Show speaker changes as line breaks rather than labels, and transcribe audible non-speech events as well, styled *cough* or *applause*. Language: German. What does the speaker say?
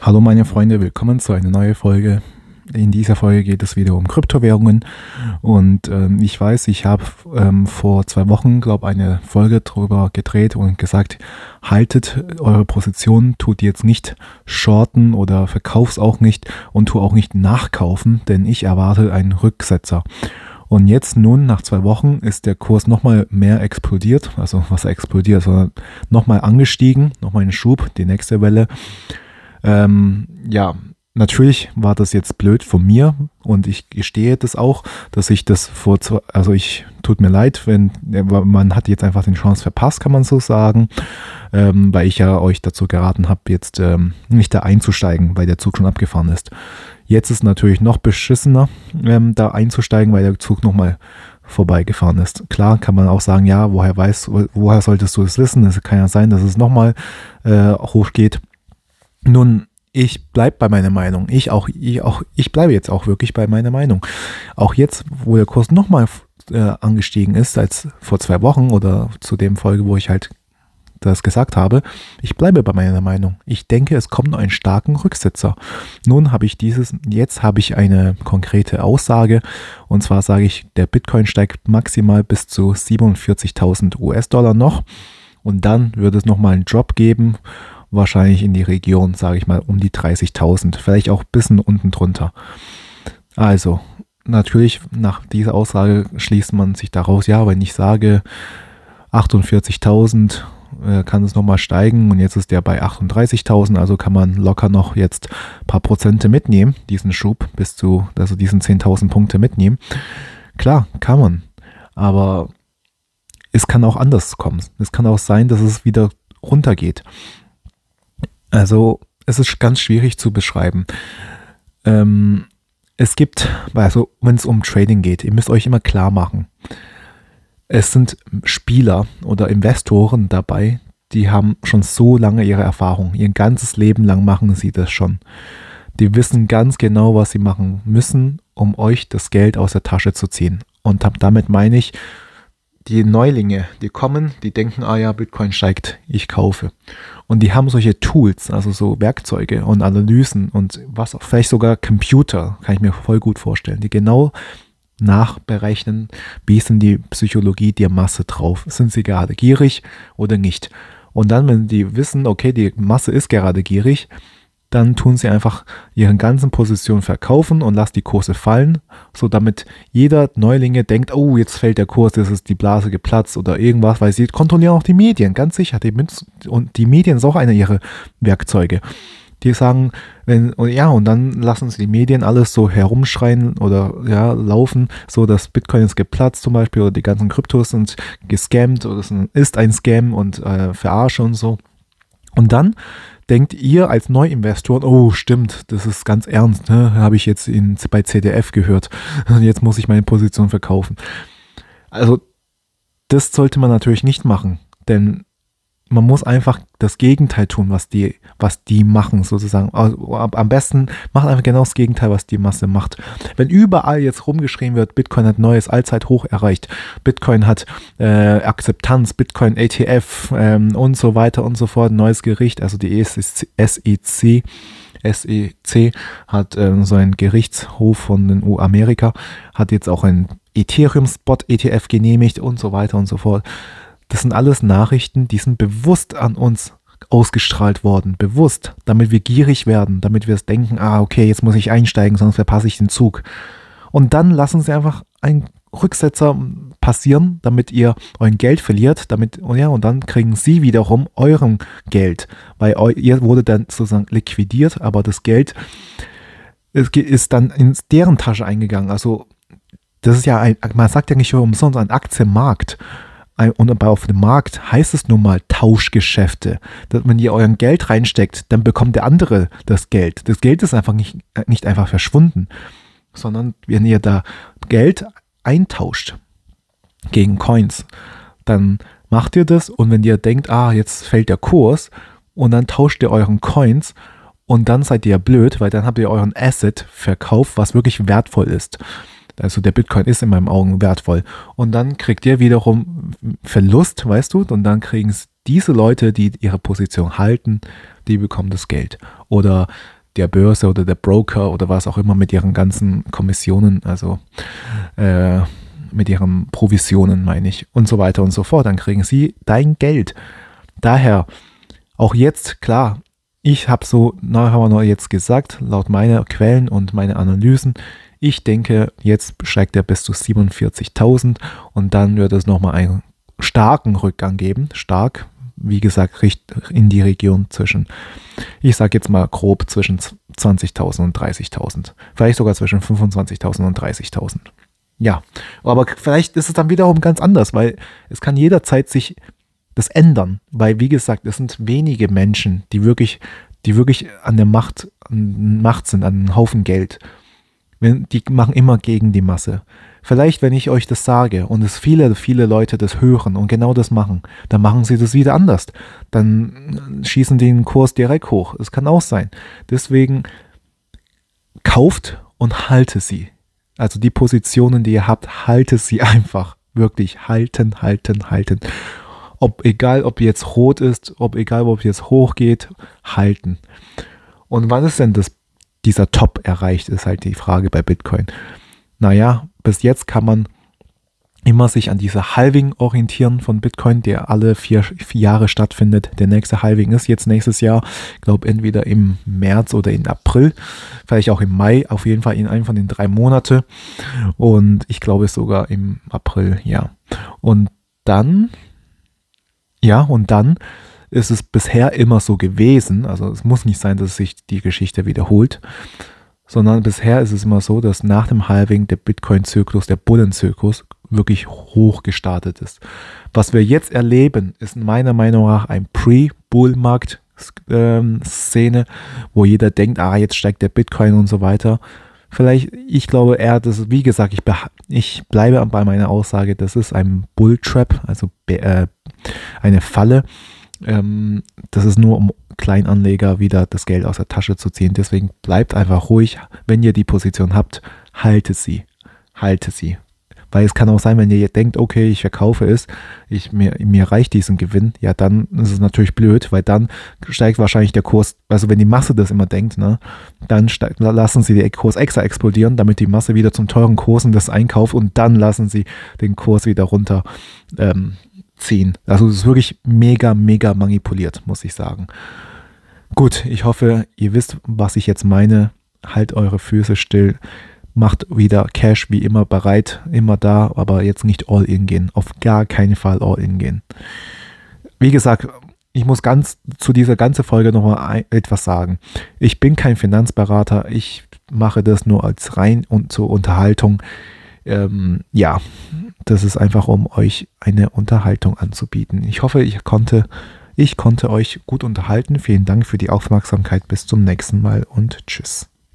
Hallo meine Freunde, willkommen zu einer neuen Folge. In dieser Folge geht es wieder um Kryptowährungen und ähm, ich weiß, ich habe ähm, vor zwei Wochen, glaube eine Folge darüber gedreht und gesagt, haltet eure Position, tut jetzt nicht shorten oder verkauf's auch nicht und tu auch nicht nachkaufen, denn ich erwarte einen Rücksetzer. Und jetzt nun, nach zwei Wochen, ist der Kurs nochmal mehr explodiert, also was explodiert, sondern nochmal angestiegen, nochmal einen Schub, die nächste Welle. Ähm, ja, natürlich war das jetzt blöd von mir und ich gestehe das auch, dass ich das vor, also ich tut mir leid, wenn man hat jetzt einfach den Chance verpasst, kann man so sagen, ähm, weil ich ja euch dazu geraten habe, jetzt ähm, nicht da einzusteigen, weil der Zug schon abgefahren ist. Jetzt ist natürlich noch beschissener, ähm, da einzusteigen, weil der Zug nochmal vorbeigefahren ist. Klar kann man auch sagen, ja, woher weißt, woher solltest du es wissen? Es kann ja sein, dass es nochmal äh, hochgeht. Nun, ich bleibe bei meiner Meinung. Ich auch, ich auch, ich bleibe jetzt auch wirklich bei meiner Meinung. Auch jetzt, wo der Kurs nochmal äh, angestiegen ist als vor zwei Wochen oder zu dem Folge, wo ich halt das gesagt habe, ich bleibe bei meiner Meinung. Ich denke, es kommt noch einen starken Rücksetzer. Nun habe ich dieses, jetzt habe ich eine konkrete Aussage und zwar sage ich, der Bitcoin steigt maximal bis zu 47.000 US-Dollar noch und dann wird es nochmal einen Drop geben wahrscheinlich in die Region, sage ich mal, um die 30.000, vielleicht auch ein bisschen unten drunter. Also, natürlich, nach dieser Aussage schließt man sich daraus, ja, wenn ich sage 48.000, äh, kann es nochmal steigen und jetzt ist der bei 38.000, also kann man locker noch jetzt ein paar Prozente mitnehmen, diesen Schub bis zu, also diesen 10.000 Punkte mitnehmen. Klar, kann man, aber es kann auch anders kommen. Es kann auch sein, dass es wieder runtergeht. Also es ist ganz schwierig zu beschreiben. Ähm, es gibt, also wenn es um Trading geht, ihr müsst euch immer klar machen, es sind Spieler oder Investoren dabei, die haben schon so lange ihre Erfahrung. Ihr ganzes Leben lang machen sie das schon. Die wissen ganz genau, was sie machen müssen, um euch das Geld aus der Tasche zu ziehen. Und damit meine ich, die Neulinge, die kommen, die denken, ah ja, Bitcoin steigt, ich kaufe. Und die haben solche Tools, also so Werkzeuge und Analysen und was, vielleicht sogar Computer, kann ich mir voll gut vorstellen, die genau nachberechnen, wie ist denn die Psychologie der Masse drauf? Sind sie gerade gierig oder nicht? Und dann, wenn die wissen, okay, die Masse ist gerade gierig, dann tun sie einfach ihren ganzen Position verkaufen und lassen die Kurse fallen, so damit jeder Neulinge denkt, oh, jetzt fällt der Kurs, jetzt ist die Blase geplatzt oder irgendwas, weil sie kontrollieren auch die Medien, ganz sicher. Die und die Medien sind auch einer ihrer Werkzeuge. Die sagen, wenn, und ja, und dann lassen sie die Medien alles so herumschreien oder ja, laufen, so dass Bitcoin ist geplatzt zum Beispiel oder die ganzen Kryptos sind gescammt oder es ist ein Scam und äh, Verarsche und so. Und dann denkt ihr als Neuinvestor, oh stimmt, das ist ganz ernst, ne? habe ich jetzt in, bei CDF gehört. *laughs* Jetzt muss ich meine Position verkaufen. Also das sollte man natürlich nicht machen, denn man muss einfach das Gegenteil tun, was die, was die machen, sozusagen. Also, am besten macht einfach genau das Gegenteil, was die Masse macht. Wenn überall jetzt rumgeschrien wird, Bitcoin hat neues Allzeithoch erreicht, Bitcoin hat äh, Akzeptanz, Bitcoin ATF ähm, und so weiter und so fort, neues Gericht, also die SEC, SEC hat äh, so ein Gerichtshof von den U Amerika, hat jetzt auch ein Ethereum-Spot ETF genehmigt und so weiter und so fort. Das sind alles Nachrichten, die sind bewusst an uns ausgestrahlt worden, bewusst, damit wir gierig werden, damit wir es denken, ah, okay, jetzt muss ich einsteigen, sonst verpasse ich den Zug. Und dann lassen sie einfach einen Rücksetzer passieren, damit ihr euer Geld verliert, damit, ja, und dann kriegen sie wiederum euren Geld, weil ihr wurde dann sozusagen liquidiert, aber das Geld ist dann in deren Tasche eingegangen. Also, das ist ja ein, man sagt ja nicht umsonst ein Aktienmarkt und auf dem Markt heißt es nun mal Tauschgeschäfte. Dass wenn ihr euer Geld reinsteckt, dann bekommt der andere das Geld. Das Geld ist einfach nicht, nicht einfach verschwunden, sondern wenn ihr da Geld eintauscht gegen Coins, dann macht ihr das und wenn ihr denkt, ah, jetzt fällt der Kurs und dann tauscht ihr euren Coins und dann seid ihr blöd, weil dann habt ihr euren Asset verkauft, was wirklich wertvoll ist. Also der Bitcoin ist in meinen Augen wertvoll. Und dann kriegt ihr wiederum Verlust, weißt du, und dann kriegen diese Leute, die ihre Position halten, die bekommen das Geld. Oder der Börse oder der Broker oder was auch immer mit ihren ganzen Kommissionen, also äh, mit ihren Provisionen, meine ich, und so weiter und so fort. Dann kriegen sie dein Geld. Daher, auch jetzt, klar, ich habe so nachher noch jetzt gesagt, laut meiner Quellen und meiner Analysen, ich denke, jetzt steigt er bis zu 47.000 und dann wird es nochmal einen starken Rückgang geben. Stark, wie gesagt, in die Region zwischen, ich sage jetzt mal grob zwischen 20.000 und 30.000. Vielleicht sogar zwischen 25.000 und 30.000. Ja, aber vielleicht ist es dann wiederum ganz anders, weil es kann jederzeit sich das ändern, weil wie gesagt, es sind wenige Menschen, die wirklich, die wirklich an der Macht, an Macht sind, an einem Haufen Geld. Die machen immer gegen die Masse. Vielleicht, wenn ich euch das sage und es viele, viele Leute das hören und genau das machen, dann machen sie das wieder anders. Dann schießen die den Kurs direkt hoch. Es kann auch sein. Deswegen kauft und halte sie. Also die Positionen, die ihr habt, halte sie *laughs* einfach. Wirklich halten, halten, halten. Ob egal, ob jetzt rot ist, ob egal, ob jetzt hoch geht, halten. Und wann ist denn das, dieser Top erreicht, ist halt die Frage bei Bitcoin. Naja, bis jetzt kann man immer sich an dieser Halving orientieren von Bitcoin, der alle vier, vier, Jahre stattfindet. Der nächste Halving ist jetzt nächstes Jahr, glaube entweder im März oder im April, vielleicht auch im Mai, auf jeden Fall in einem von den drei Monate und ich glaube sogar im April, ja. Und dann, ja, und dann ist es bisher immer so gewesen, also es muss nicht sein, dass sich die Geschichte wiederholt, sondern bisher ist es immer so, dass nach dem Halving der Bitcoin-Zyklus, der Bullenzyklus, wirklich hoch gestartet ist. Was wir jetzt erleben, ist meiner Meinung nach ein Pre-Bull-Markt-Szene, wo jeder denkt, ah, jetzt steigt der Bitcoin und so weiter. Vielleicht, ich glaube eher, das ist, wie gesagt, ich, ich bleibe bei meiner Aussage, das ist ein Bull-Trap, also äh, eine Falle. Ähm, das ist nur, um Kleinanleger wieder das Geld aus der Tasche zu ziehen. Deswegen bleibt einfach ruhig. Wenn ihr die Position habt, haltet sie. Haltet sie. Weil es kann auch sein, wenn ihr denkt, okay, ich verkaufe es, ich, mir, mir reicht diesen Gewinn, ja, dann ist es natürlich blöd, weil dann steigt wahrscheinlich der Kurs, also wenn die Masse das immer denkt, ne, dann steigt, lassen sie den Kurs extra explodieren, damit die Masse wieder zum teuren Kurs und das einkauft und dann lassen sie den Kurs wieder runter ähm, ziehen. Also es ist wirklich mega, mega manipuliert, muss ich sagen. Gut, ich hoffe, ihr wisst, was ich jetzt meine. Halt eure Füße still macht wieder Cash wie immer bereit, immer da, aber jetzt nicht all in gehen. Auf gar keinen Fall all in gehen. Wie gesagt, ich muss ganz zu dieser ganzen Folge nochmal etwas sagen. Ich bin kein Finanzberater, ich mache das nur als rein und zur Unterhaltung. Ähm, ja, das ist einfach, um euch eine Unterhaltung anzubieten. Ich hoffe, ich konnte, ich konnte euch gut unterhalten. Vielen Dank für die Aufmerksamkeit. Bis zum nächsten Mal und tschüss.